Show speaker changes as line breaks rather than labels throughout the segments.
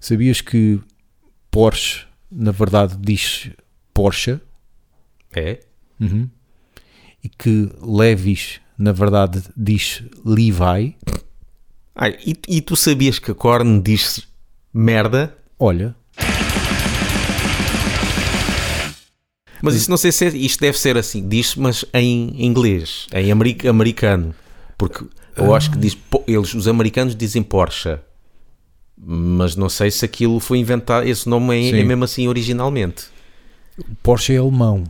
Sabias que Porsche, na verdade, diz Porsche
É?
Uhum. e que Levis, na verdade, diz Levi?
Ah, e, e tu sabias que a Korn diz merda?
Olha,
Mas isso não sei se é, isto deve ser assim, diz mas em inglês, em ameri- americano. Porque eu acho que diz, eles, os americanos dizem Porsche. Mas não sei se aquilo foi inventado, esse nome é, é mesmo assim originalmente.
Porsche é alemão.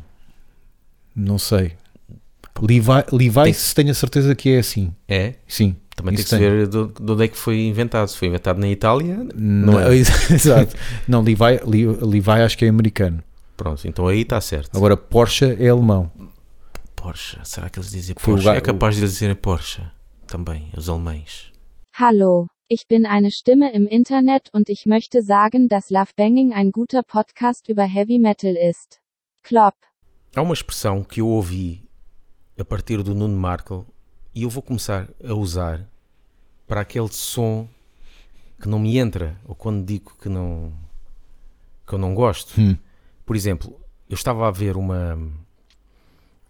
Não sei. Levi, Levi
Tem-
se tenho a certeza que é assim.
É?
Sim.
Também tem que se ver de, de onde é que foi inventado. Se foi inventado na Itália, não,
Não,
é?
Exato. Não, Levi, Le- Levi acho que é americano.
Pronto, então aí está certo.
Agora, Porsche é alemão.
Porsche, será que eles dizem
Foi o
Porsche? É capaz de eles dizerem Porsche também, os alemães.
Hallo, ich bin eine Stimme im Internet und ich möchte sagen, dass Love Banging ein guter Podcast über Heavy Metal ist. Klopp.
Há uma expressão que eu ouvi a partir do Nuno Markle e eu vou começar a usar para aquele som que não me entra ou quando digo que não que eu não gosto.
Hum.
Por exemplo, eu estava a ver uma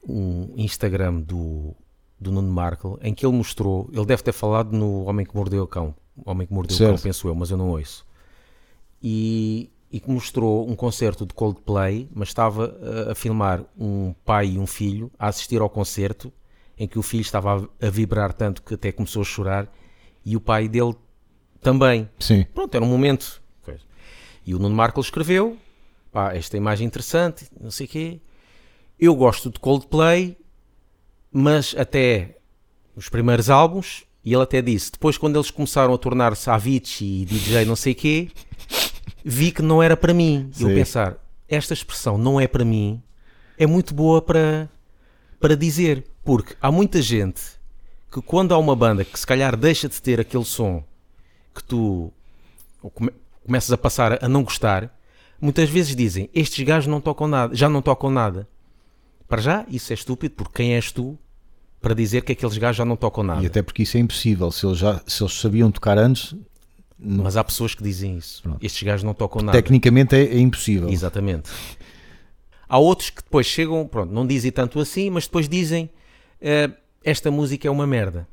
um Instagram do do Nuno Markle em que ele mostrou, ele deve ter falado no Homem que Mordeu o Cão, Homem que Mordeu o Cão,
Certo.
penso eu, mas eu não ouço. E, e que mostrou um concerto de Coldplay, mas estava a, a filmar um pai e um filho a assistir ao concerto, em que o filho estava a, a vibrar tanto que até começou a chorar, e o pai dele também.
Sim.
Pronto, era um momento. E o Nuno Markle escreveu, pá, esta imagem interessante, não sei o quê. Eu gosto de Coldplay, mas até os primeiros álbuns, e ele até disse, depois quando eles começaram a tornar-se Avicii e DJ não sei quê, vi que não era para mim. E eu pensar, esta expressão não é para mim, é muito boa para, para dizer, porque há muita gente que quando há uma banda que se calhar deixa de ter aquele som que tu come- começas a passar a não gostar, muitas vezes dizem, estes gajos não tocam nada, já não tocam nada. Para já, isso é estúpido, porque quem és tu para dizer que aqueles gajos já não tocam nada?
E até porque isso é impossível. Se eles, já, se eles sabiam tocar antes, não-
Mas há pessoas que dizem isso.
Pronto.
Estes gajos não tocam nada.
tecnicamente é, é impossível.
Exatamente. Há outros que depois chegam, pronto, não dizem tanto assim, mas depois dizem eh, esta música é uma merda.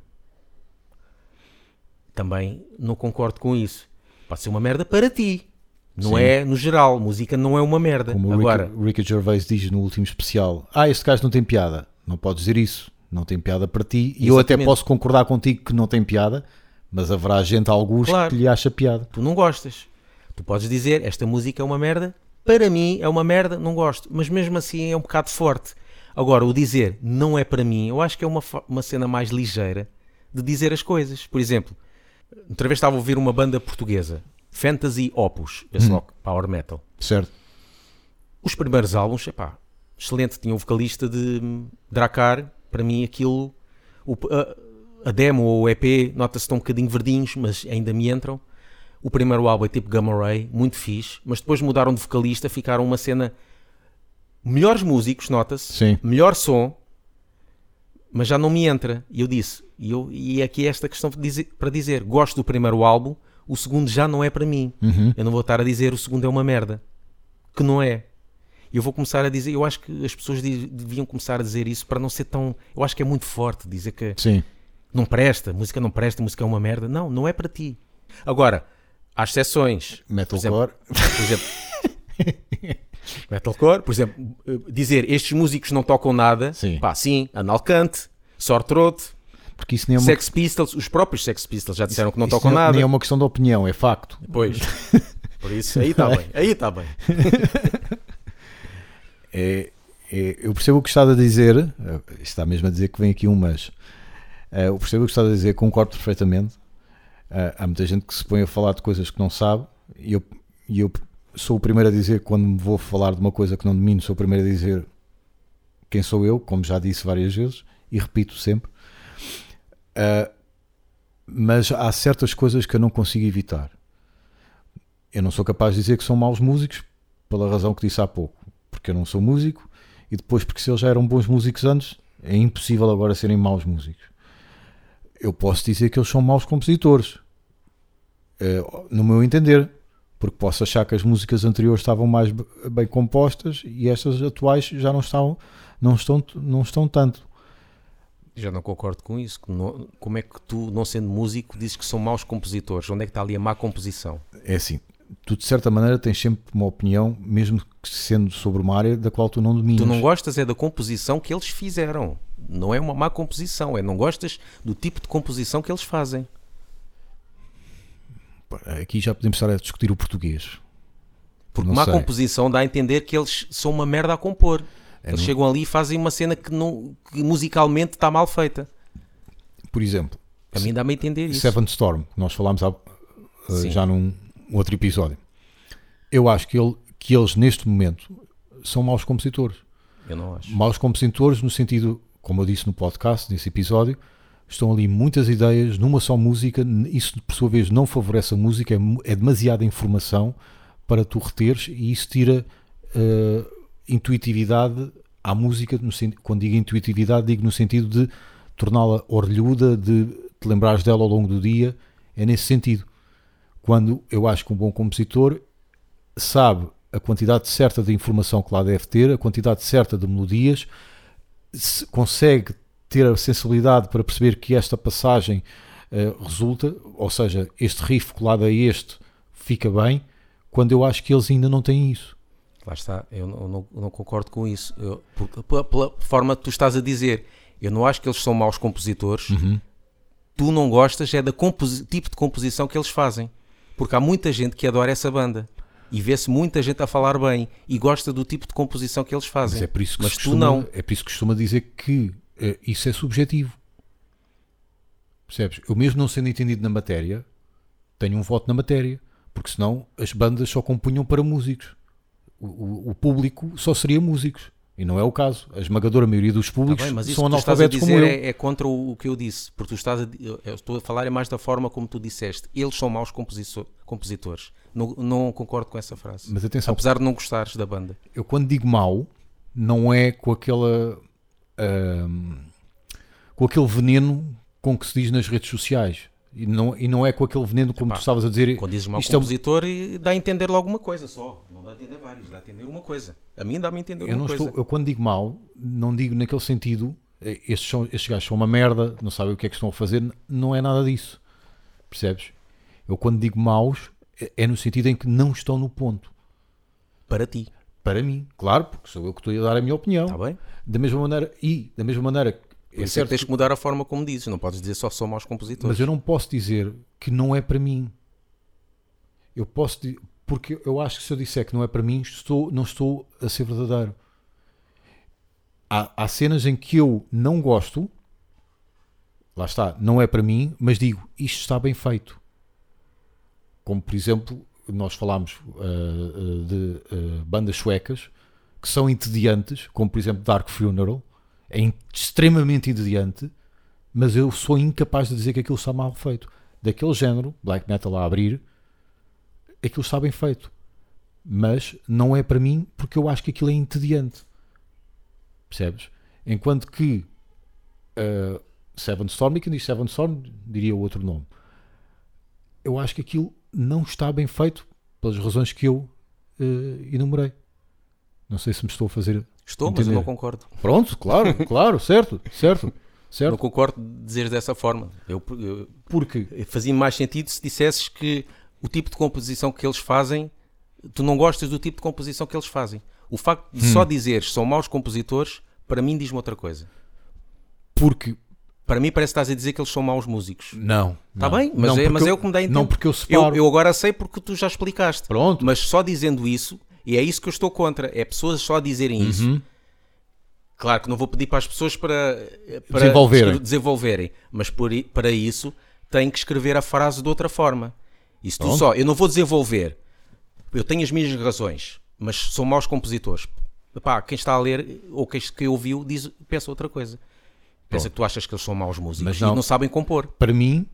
Também não concordo com isso. Pode ser uma merda para ti. Não
Sim.
é no geral. Música não é uma merda.
Como o
Agora,
Ricky, Ricky Gervais diz no último especial: Ah, este gajo não tem piada. Não podes dizer isso. Não tem piada para ti. E eu até posso concordar contigo que não tem piada, mas haverá gente, alguns,
Claro.
que lhe acha piada.
tu não gostas. Tu podes dizer esta música é uma merda. Para mim é uma merda, não gosto. Mas mesmo assim é um bocado forte. Agora, o dizer não é para mim, eu acho que é uma, uma cena mais ligeira de dizer as coisas. Por exemplo, outra vez estava a ouvir uma banda portuguesa, Fantasy Opus, esse rock, Power Metal.
Certo?
Os primeiros álbuns, epá, excelente. Tinha um vocalista de hum, Dracar, para mim aquilo, o- a, a demo ou o EP, nota-se estão um bocadinho verdinhos, mas ainda me entram. O primeiro álbum é tipo Gamma Ray, muito fixe, mas depois mudaram de vocalista, ficaram uma cena. Melhores músicos, nota-se, melhor som, mas já não me entra. E eu disse, e, eu, e aqui é esta questão para dizer, para dizer: gosto do primeiro álbum, o segundo já não é para mim.
Uhum.
Eu não vou estar a dizer o segundo é uma merda. Que não é. Eu vou começar a dizer, eu acho que as pessoas de- deviam começar a dizer isso para não ser tão. Eu acho que é muito forte dizer que
Sim.
não presta, música não presta, música é uma merda. Não, não é para ti. Agora, há exceções.
Metalcore.
Por exemplo, metalcore, por exemplo, eh, dizer estes músicos não tocam nada,
Sim.
pá, sim, Analcante, Sore Throat,
Porque isso nem é uma,
Sex Pistols, os próprios Sex Pistols já disseram que não
isso
tocam
nem-
nada.
nem é uma questão de opinião, é facto.
Pois. Por isso, aí está bem, aí está bem.
É, é- eu percebo o que está a dizer, eh, está mesmo a dizer que vem aqui um mas. Eh, eu percebo o que está a dizer, concordo perfeitamente. Eh, há muita gente que se põe a falar de coisas que não sabe e eu, eu sou o primeiro a dizer, quando me vou falar de uma coisa que não domino, sou o primeiro a dizer quem sou eu, como já disse várias vezes e repito sempre. Mas há certas coisas que eu não consigo evitar. Eu não sou capaz de dizer que são maus músicos pela razão que disse há pouco, porque eu não sou músico e depois porque se eles já eram bons músicos antes, é impossível agora serem maus músicos. Eu posso dizer que eles são maus compositores, eh, no meu entender, porque posso achar que as músicas anteriores estavam mais bem compostas e estas atuais já não estão, não estão, não estão tanto.
Já não concordo com isso. como é que tu, não sendo músico, dizes que são maus compositores? Onde é que está ali a má composição?
É assim, tu de certa maneira tens sempre uma opinião, mesmo que sendo sobre uma área da qual tu não dominas.
Tu não gostas é da composição que eles fizeram. Não é uma má composição, é não gostas do tipo de composição que eles fazem.
Aqui já podemos estar a discutir o português.
Porque
Não
má
sei.
composição dá a entender que eles são uma merda a compor.
É,
eles
não-
chegam ali e fazem uma cena que, não, que musicalmente está mal feita.
Por exemplo,
A mim dá-me a entender isso.
Seven Storm, que nós falámos há,
Sim.
já num outro episódio. Eu acho que, ele- que eles, neste momento, são maus compositores.
Eu não acho.
Maus compositores no sentido, como eu disse no podcast, nesse episódio, estão ali muitas ideias numa só música. Isso, por sua vez, não favorece a música, é, é demasiada informação para tu reteres e isso tira uh, intuitividade à música. no quando digo intuitividade, digo no sentido de torná-la orlhuda, de te lembrares dela ao longo do dia. É nesse sentido. Quando eu acho que um bom compositor sabe a quantidade certa de informação que lá deve ter, a quantidade certa de melodias, se consegue ter a sensibilidade para perceber que esta passagem eh, resulta, ou seja, este riff colado a este fica bem, quando eu acho que eles ainda não têm isso.
Lá está, eu não, não- concordo com isso. Eu- porque, pela, pela forma que tu estás a dizer, eu não acho que eles são maus compositores. Tu não gostas é da composi- tipo de composição que eles fazem. Porque há muita gente que adora essa banda. E vê-se muita gente a falar bem e gosta do tipo de composição que eles fazem.
Mas é por isso que,
Mas
se
tu
costuma,
não.
é por isso que costuma dizer que eh, isso é subjetivo. Percebes? Eu mesmo não sendo entendido na matéria, tenho um voto na matéria, porque senão as bandas só compunham para músicos. O, o- o público só seria músicos. E não é o caso. A esmagadora maioria dos
Tá
públicos
bem, mas isso
são analfabetos como eu.
é, é contra o, o que eu disse. Porque tu estás a, eu estou a falar é mais da forma como tu disseste. Eles são maus compositores. Não, não concordo com essa frase.
Mas atenção,
Apesar de não gostares da banda.
eu quando digo mau, não é com aquela ahm, com aquele veneno com que se diz nas redes sociais. E não, e não é com aquele veneno como
Epá,
tu estavas a dizer.
Quando dizes mau
isto é
compositor, e dá a entender logo uma coisa só. Não dá a entender vários, dá a entender uma coisa. A mim dá-me a entender
eu,
uma coisa.
estou, eu quando digo mau, não digo naquele sentido. eh, Estes, são, estes gajos são uma merda, não sabem o que é que estão a fazer. Não é nada disso. Percebes? Eu quando digo maus, é- é no sentido em que não estão no ponto.
Para ti,
Para mim, claro, porque sou eu que estou a dar a minha opinião.
está bem?
Da mesma maneira, e da mesma maneira,
Por
é
é
certo
que tens que mudar a forma como dizes. Não podes dizer só são maus compositores.
Mas eu não posso dizer que não é para mim. Eu posso di- porque eu acho que se eu disser que não é para mim, estou, não estou a ser verdadeiro. Há, há cenas em que eu não gosto, lá está, não é para mim, mas digo, isto está bem feito. Como por exemplo, nós falámos ah, de ah, bandas suecas que são entediantes, como por exemplo Dark Funeral, é extremamente entediante, mas eu sou incapaz de dizer que aquilo está mal feito. Daquele género, black metal a abrir, aquilo está bem feito. Mas não é para mim porque eu acho que aquilo é entediante. Percebes? Enquanto que uh, Seven Storm, e quem diz Seven Storm diria outro nome. Eu acho que aquilo não está bem feito pelas razões que eu uh, enumerei. Não sei se me estou a fazer.
Estou, mas eu
entender.
não concordo.
Pronto, claro, claro, certo, certo, certo.
Não concordo de dizer dessa forma. Eu, eu-
Porque
fazia mais sentido se dissesses que o tipo de composição que eles fazem, tu não gostas do tipo de composição que eles fazem. O facto de
Hum.
só dizeres são maus compositores, para mim diz-me outra coisa.
porque
Para mim parece que estás a dizer que eles são maus músicos.
Não.
Está bem, mas,
Não,
é, mas é
eu-
o que me dá a entender.
Não, porque eu
eu,
separo.
eu agora sei porque tu já explicaste.
Pronto.
Mas só dizendo isso, e é isso que eu estou contra, é pessoas só dizerem
Uhum.
isso. Claro que não vou pedir para as pessoas para, para
Desenvolverem.
desenvolverem, mas por para isso têm que escrever a frase de outra forma. E se tu só, eu não vou desenvolver, eu tenho as minhas razões, mas são maus compositores. Epá, quem está a ler ou quem, quem ouviu diz, pensa outra coisa. Pensa que tu achas que eles são maus músicos
Mas
e
não.
não sabem compor.
Para mim,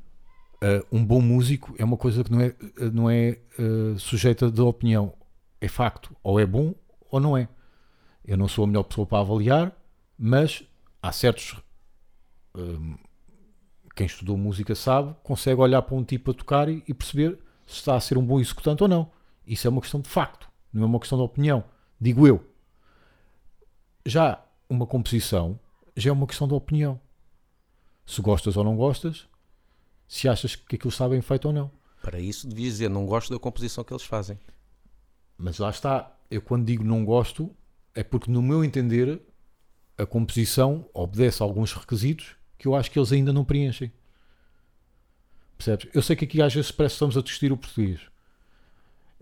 eh, um bom músico é uma coisa que não é, eh, não é eh, sujeita de opinião. É facto. Ou é bom ou não é. Eu não sou a melhor pessoa para avaliar, mas há certos. hum, quem estudou música sabe, consegue olhar para um tipo a tocar e, e perceber se está a ser um bom executante ou não. Isso é uma questão de facto, não é uma questão de opinião. Digo eu. Já uma composição já é uma questão de opinião. Se gostas ou não gostas, se achas que aquilo está bem feito ou não.
Para isso devias dizer, não gosto da composição que eles fazem.
Mas lá está, eu quando digo não gosto, é porque no meu entender a composição obedece a alguns requisitos que eu acho que eles ainda não preenchem. Percebes? Eu sei que aqui às vezes parece que estamos a discutir o português.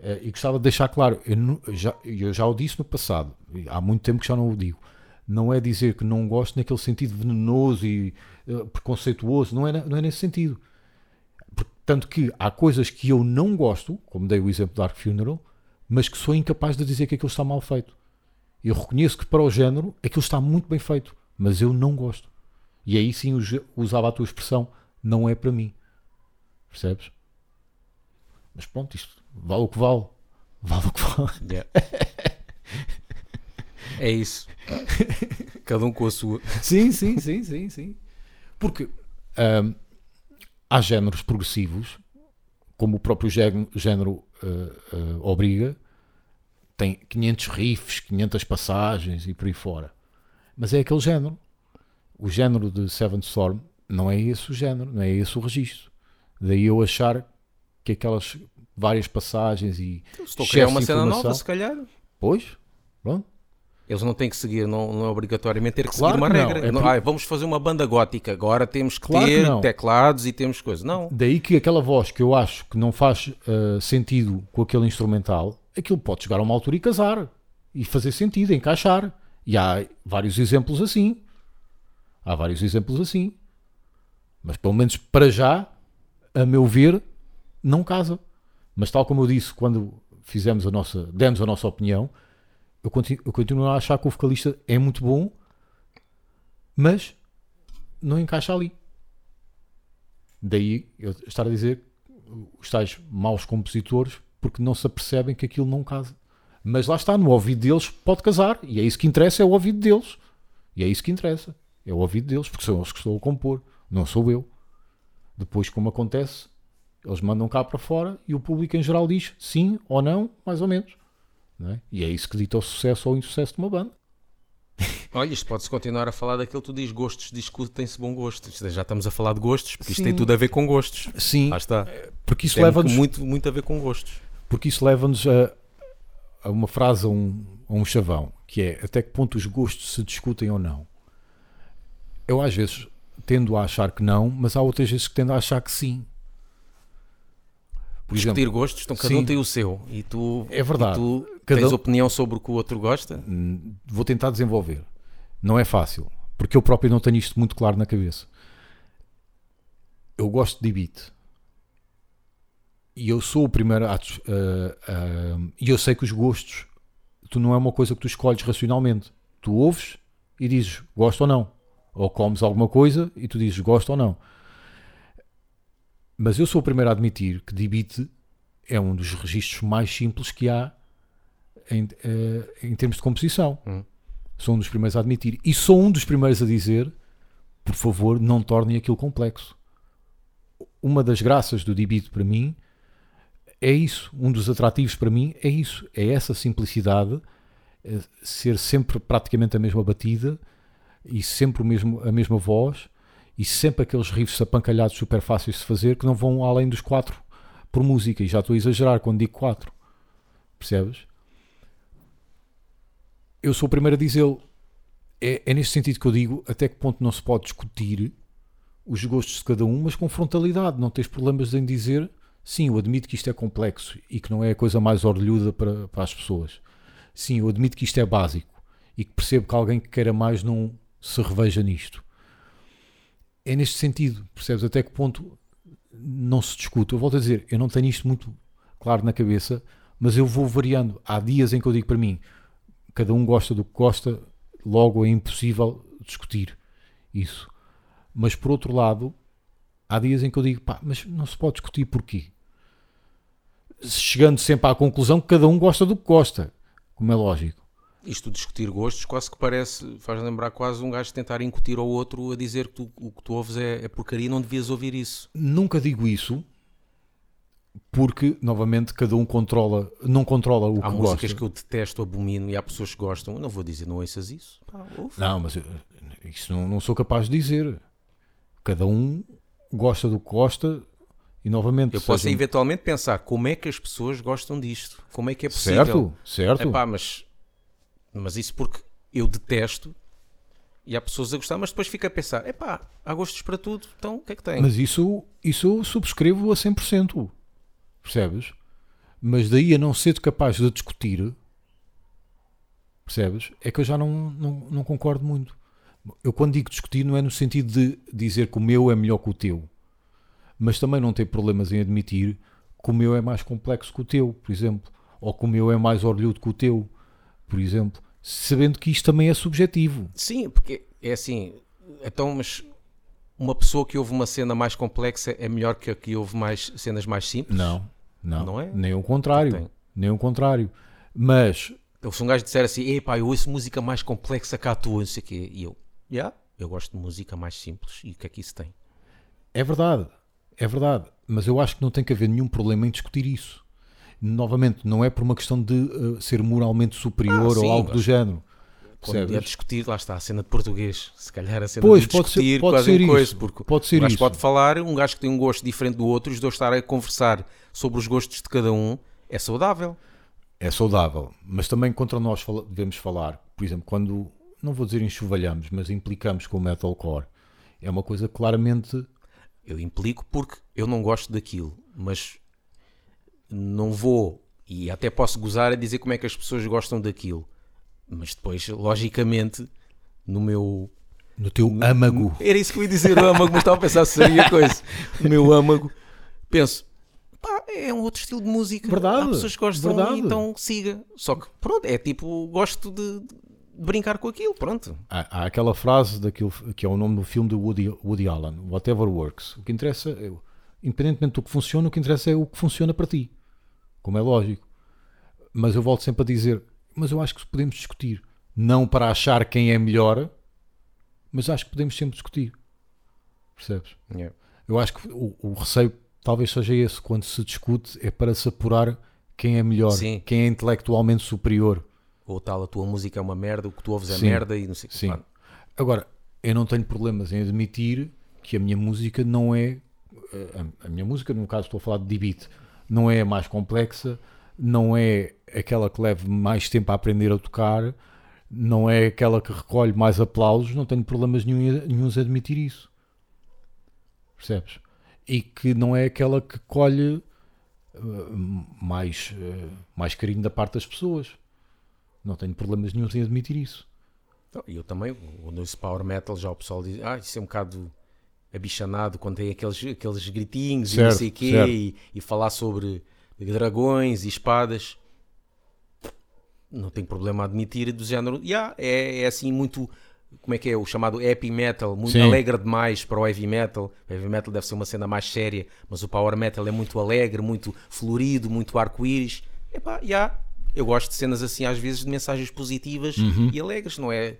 Eh, e gostava de deixar claro, eu, nu- já, eu já o disse no passado, há muito tempo que já não o digo. Não é dizer que não gosto naquele sentido venenoso e eh, preconceituoso, não é, não é nesse sentido. Tanto que há coisas que eu não gosto, como dei o exemplo da Dark Funeral, mas que sou incapaz de dizer que aquilo está mal feito. Eu reconheço que para o género aquilo está muito bem feito, mas eu não gosto. E aí sim us- usava a tua expressão, não é para mim. Percebes? Mas pronto, isto vale o que vale. Vale o que vale.
Yeah. é isso. Cada um com a sua.
Sim, sim, sim, sim, sim. Porque ahm, há géneros progressivos, como o próprio gé- género ah, ah, obriga, tem 500 riffs, 500 passagens e por aí fora. Mas é aquele género. O género de Seven Storm não é esse o género, não é esse o registro. Daí eu achar que aquelas várias passagens e
Estou a criar uma
de
cena nova, se calhar.
Pois, pronto.
Eles não têm que seguir, não, não é obrigatoriamente ter que
Claro
seguir uma
que
regra.
é
Não,
por-
ai, vamos fazer uma banda gótica, agora temos que
Claro que
ter
não.
teclados e temos coisas. Não.
Daí que aquela voz que eu acho que não faz ah, sentido com aquele instrumental, aquilo pode chegar a uma altura e casar e fazer sentido, encaixar. E há vários exemplos assim. Há vários exemplos assim. Mas pelo menos para já, a meu ver, não casa. Mas tal como eu disse quando fizemos a nossa, demos a nossa opinião, eu continuo, eu continuo a achar que o vocalista é muito bom, mas não encaixa ali. Daí eu estar a dizer os tais maus compositores porque não se apercebem que aquilo não casa. Mas lá está, no ouvido deles pode casar. E é isso que interessa, é o ouvido deles. E é isso que interessa. É o ouvido deles, porque são eles que estão a compor, não sou eu. Depois, como acontece, eles mandam cá para fora e o público em geral diz sim ou não, mais ou menos. É? E é isso que dita o sucesso ou o insucesso de uma banda.
Olha, isto pode-se continuar a falar daquilo que tu dizes gostos, discutem-se bom gosto. Já estamos a falar de gostos, porque isto
Sim.
tem tudo a ver com gostos.
Sim,
Lá está.
porque isso leva-nos
muito, muito a ver com gostos.
Porque isso leva-nos a, a uma frase, a um, a um chavão, que é até que ponto os gostos se discutem ou não. Eu às vezes tendo a achar que não, mas há outras vezes que tendo a achar que sim. Por
Discutir
exemplo,
gostos, então cada
sim.
um tem o seu. E tu,
É verdade.
tu
Cada
tens
um-
opinião sobre o que o outro gosta?
hum, vou tentar desenvolver. Não é fácil, porque eu próprio não tenho isto muito claro na cabeça. Eu gosto de beat. E eu sou o primeiro a. a- a- e eu sei que os gostos, tu não é uma coisa que tu escolhes racionalmente. Tu ouves e dizes gosto ou não. Ou comes alguma coisa e tu dizes gosto ou não. Mas eu sou o primeiro a admitir que de beat é um dos registros mais simples que há em, eh, em termos de composição.
Hum.
Sou um dos primeiros a admitir. E sou um dos primeiros a dizer: por favor, não tornem aquilo complexo. Uma das graças do D-Beat para mim é isso. Um dos atrativos para mim é isso. É essa simplicidade, eh, ser sempre praticamente a mesma batida e sempre o mesmo, a mesma voz e sempre aqueles riffs apancalhados super fáceis de fazer que não vão além dos quatro por música. E já estou a exagerar quando digo quatro. Percebes? eu sou o primeiro a dizê-lo. É, é neste sentido que eu digo até que ponto não se pode discutir os gostos de cada um, mas com frontalidade. Não tens problemas em dizer sim, eu admito que isto é complexo e que não é a coisa mais orlhuda para, para as pessoas. Sim, eu admito que isto é básico e que percebo que alguém que queira mais não se reveja nisto. É neste sentido, percebes até que ponto não se discute. Eu volto a dizer, eu não tenho isto muito claro na cabeça, mas eu vou variando. Há dias em que eu digo para mim, cada um gosta do que gosta, logo é impossível discutir isso. Mas por outro lado, há dias em que eu digo, pá, mas não se pode discutir porquê? Chegando sempre à conclusão que cada um gosta do que gosta, como é lógico.
Isto de discutir gostos quase que parece, faz lembrar quase um gajo tentar incutir ao outro a dizer que tu- o que tu ouves é, é porcaria e não devias ouvir isso.
Nunca digo isso, porque, novamente, cada um controla, não controla o
Há
que
músicas
gosta.
que eu detesto, abomino e há pessoas que gostam. Eu não vou dizer, não ouças isso. Pá.
Não, mas eu- isso não, não sou capaz de dizer. Cada um gosta do que gosta e, novamente,
Eu posso eventualmente pensar como é que as pessoas gostam disto, como é que é possível.
Certo, certo.
Epá, mas, mas isso porque eu detesto e há pessoas a gostar, mas depois fica a pensar: epá, há gostos para tudo, então o que é que tem?
Mas isso, isso eu subscrevo a 100%. Percebes? Mas daí a não ser capaz de discutir, percebes? É que eu já não, não, não concordo muito. Eu quando digo discutir não é no sentido de dizer que o meu é melhor que o teu, mas também não ter problemas em admitir que o meu é mais complexo que o teu, por exemplo, ou que o meu é mais orlhudo que o teu, por exemplo, sabendo que isto também é subjetivo.
Sim, porque é assim, então, mas uma pessoa que ouve uma cena mais complexa é melhor que a que ouve mais cenas mais simples?
Não, não,
Não é?
nem o contrário, nem o contrário. Mas
Então, se um gajo disser assim, epá, eu ouço música mais complexa que a tua, não sei o quê, e eu, já, eu gosto de música mais simples, e o que é que isso tem?
É verdade, é verdade, mas eu acho que não tem que haver nenhum problema em discutir isso. Novamente, não é por uma questão de uh, ser moralmente superior
Ah, sim,
ou algo do género.
Quando é discutir, lá está, a cena de português. Se calhar a cena
Pois,
de
pode ser- pode ser
coisa,
isso,
porque
pode ser
um gajo
isso.
pode falar, um gajo que tem um gosto diferente do outro, os dois estarem a conversar sobre os gostos de cada um, é saudável.
É saudável, mas também contra nós devemos falar, por exemplo, quando, não vou dizer enxovalhamos, mas implicamos com o metalcore, é uma coisa claramente
Eu implico porque eu não gosto daquilo, mas não vou, e até posso gozar a dizer como é que as pessoas gostam daquilo, mas depois, logicamente, no meu
no teu âmago.
Era isso que eu ia dizer, o âmago, mas estava a pensar se seria coisa. O meu âmago, penso, pá, é um outro estilo de música.
Verdade,
Há pessoas que gostam
verdade.
então siga. Só que, pronto, é tipo, gosto de brincar com aquilo, pronto.
Há, há aquela frase daquilo que é o nome do filme do Woody, Woody Allen, Whatever Works. O que interessa, é, independentemente do que funciona, o que interessa é o que funciona para ti. Como é lógico. Mas eu volto sempre a dizer, mas eu acho que podemos discutir. Não para achar quem é melhor, mas acho que podemos sempre discutir. Percebes? Eu acho que o, o receio talvez seja esse, quando se discute, é para se apurar quem é melhor,
Sim.
quem é intelectualmente superior.
Ou tal, a tua música é uma merda, o que tu ouves é
Sim,
merda e não sei o que.
Sim.
Pá,
Agora, eu não tenho problemas em admitir que a minha música não é. eh, A, a minha música, no caso, estou a falar de D-Beat, não é a mais complexa, não é aquela que leve mais tempo a aprender a tocar, não é aquela que recolhe mais aplausos, não tenho problemas nenhum, nenhuns a admitir isso. Percebes? E que não é aquela que colhe eh, mais, eh, mais carinho da parte das pessoas. Não tenho problemas nenhums em admitir isso.
Então, eu também, o nosso power metal, já o pessoal diz, ah, isso é um bocado abichanado quando tem aqueles, aqueles gritinhos e não
Certo,
sei o quê,
certo.
e, e falar sobre dragões e espadas. Não tenho problema a admitir do género, yeah, é, é assim muito, como é que é, o chamado happy metal, muito
Sim.
alegre demais para o heavy metal. O heavy metal deve ser uma cena mais séria, mas o power metal é muito alegre, muito florido, muito arco-íris. Epá, yeah, eu gosto de cenas assim às vezes de mensagens positivas
Uhum.
e alegres, não é?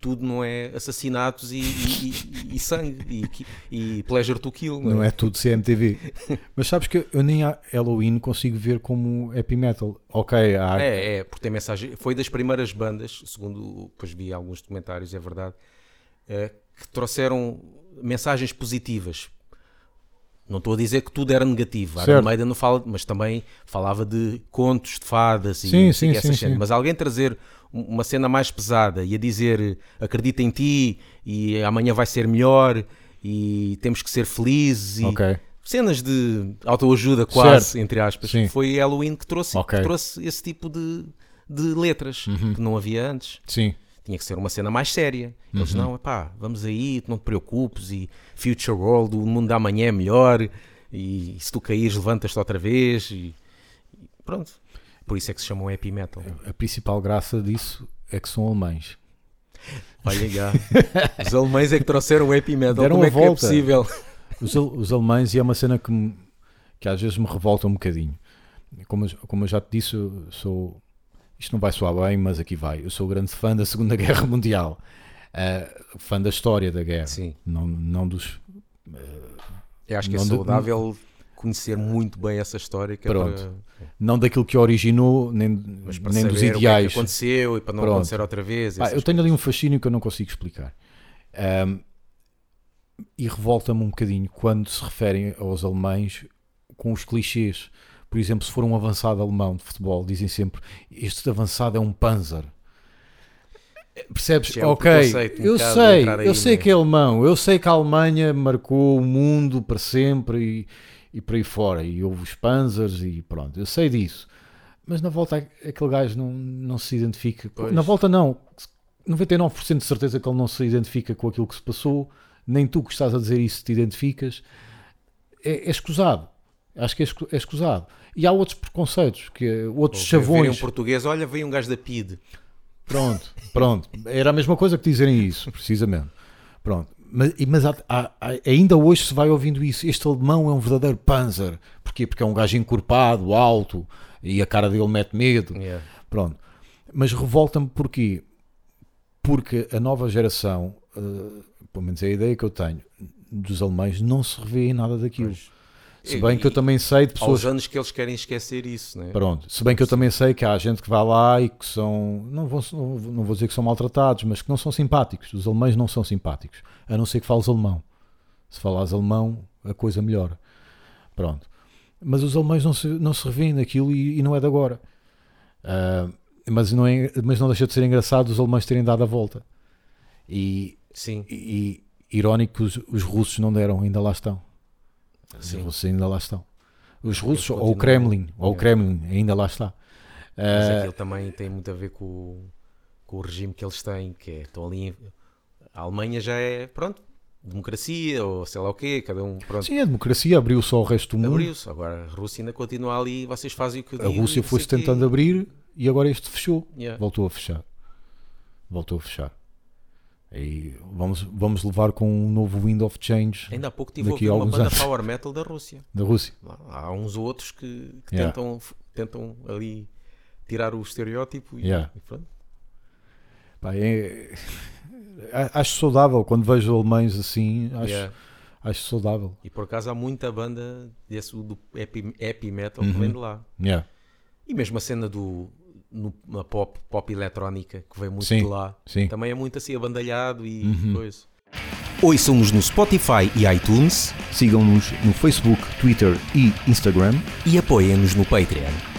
Tudo não é assassinatos e, e- e- e sangue e, pleasure to kill, não,
Não
é?
é tudo CMTV. Mas sabes que eu nem a Halloween consigo ver como happy metal. Ok, há,
É, é, porque tem mensagem. Foi das primeiras bandas, segundo depois vi alguns documentários, é verdade, eh, que trouxeram mensagens positivas. Não estou a dizer que tudo era negativo. A
Certo.
Iron Maiden não fala, mas também falava de contos de fadas e
Sim, sim, sim, sim.
Mas alguém trazer um- uma cena mais pesada e a dizer acredita em ti e amanhã vai ser melhor e temos que ser felizes e
ok.
cenas de autoajuda quase,
Certo.
entre aspas.
Sim.
Foi Halloween que trouxe,
Ok.
que trouxe esse tipo de, de letras que não havia antes.
Sim,
Tinha que ser uma cena mais séria. Eles
Uhum.
não, pá, vamos aí, tu não te preocupes e future world, o mundo da amanhã é melhor e se tu caíres levantas-te outra vez e, e pronto. Por isso é que se chamam happy metal.
a principal graça disso é que são alemães.
Olha já, os alemães é que trouxeram o happy metal,
Deram
como
a
é que é
volta.
possível?
Os, os alemães, e é uma cena que, me- que às vezes me revolta um bocadinho. Como, como eu já te disse, eu sou. Isto não vai soar bem, mas aqui vai. Eu sou grande fã da Segunda Guerra Mundial. Ah, fã da história da guerra.
Sim,
Não, não dos.
eu acho que é
Não de-
saudável conhecer muito bem essa história. Que é
Pronto.
para-
Não daquilo que originou, nem,
mas para
nem dos
o que é
ideais.
aconteceu e para não
Pronto.
acontecer outra vez.
Pá, eu tenho ali um
coisas.
fascínio que eu não consigo explicar. Ahm, e revolta-me um bocadinho quando se referem aos alemães com os clichês. Por exemplo, se for um avançado alemão de futebol, dizem sempre este avançado é um panzer. Percebes?
É um
ok,
um
eu sei,
aí,
eu sei
né?
que é alemão, eu sei que a Alemanha marcou o mundo para sempre e, e por aí fora, e houve os panzers e pronto, eu sei disso. Mas na volta aquele gajo não, não se identifica.
Pois.
Na volta não, 99% de certeza que ele não se identifica com aquilo que se passou, nem tu que estás a dizer isso te identificas. É, é escusado. Acho que é é escusado. E há outros preconceitos, que é- outros
Ou
chavões.
um português, olha, veio um gajo da PID.
Pronto, pronto. Era a mesma coisa que dizerem isso, precisamente. Pronto. Mas, mas há- há- ainda hoje se vai ouvindo isso. Este alemão é um verdadeiro panzer. Porquê? Porque é um gajo encorpado, alto, e a cara dele mete medo.
Yeah.
Pronto. Mas revolta-me porquê? Porque a nova geração, eh, pelo menos é a ideia que eu tenho, dos alemães, não se revê em nada daquilo.
Pois.
Se bem que eu
E-
também sei de pessoas
Aos anos que eles querem esquecer isso, né?
Pronto, se bem que eu também sei que há gente que vai lá e que são, não vou, não vou dizer que são maltratados, mas que não são simpáticos. Os alemães não são simpáticos, a não ser que fales alemão. Se falares alemão, a coisa melhora. Pronto. Mas os alemães não se, não se revêem naquilo e, e não é de agora. Ah, mas, não é, mas não deixa de ser engraçado os alemães terem dado a volta. E,
Sim,
e, e irónico que os, os russos não deram, ainda lá estão. Os
sim.
russos ainda lá estão. Os russos, ou o Kremlin, ou o
Yeah.
Kremlin, ainda lá está.
Mas
Ah,
aquilo também tem muito a ver com, o- com o regime que eles têm, que é, estão ali. em- A Alemanha já é, pronto, democracia, ou sei lá o quê, cada um, pronto,
sim, a democracia abriu só ao resto do mundo.
abriu-se. Agora a Rússia ainda continua ali, vocês fazem o que eu
A
digo,
Rússia
não
foi-se tentando abrir e agora este fechou.
Yeah.
Voltou a fechar. Voltou a fechar. E vamos, vamos levar com um novo Wind of Change
Ainda há pouco tive
Daqui a
uma banda
anos.
power metal da Rússia.
da Rússia.
Há uns outros que, que
Yeah.
tentam, tentam ali tirar o estereótipo e,
Yeah.
e pronto.
Pá, é- acho saudável quando vejo alemães assim. Acho,
Yeah.
acho saudável.
E por acaso há muita banda desse do happy, happy metal que
Uhum.
vem de lá. E mesmo a cena do no, na pop, pop eletrónica que vem muito
Sim,
de lá.
sim.
Também é muito assim abandalhado e
Uhum.
coisa.
Ouçam-nos no Spotify e iTunes
Sigam-nos no Facebook, Twitter e Instagram.
e apoiem-nos no Patreon.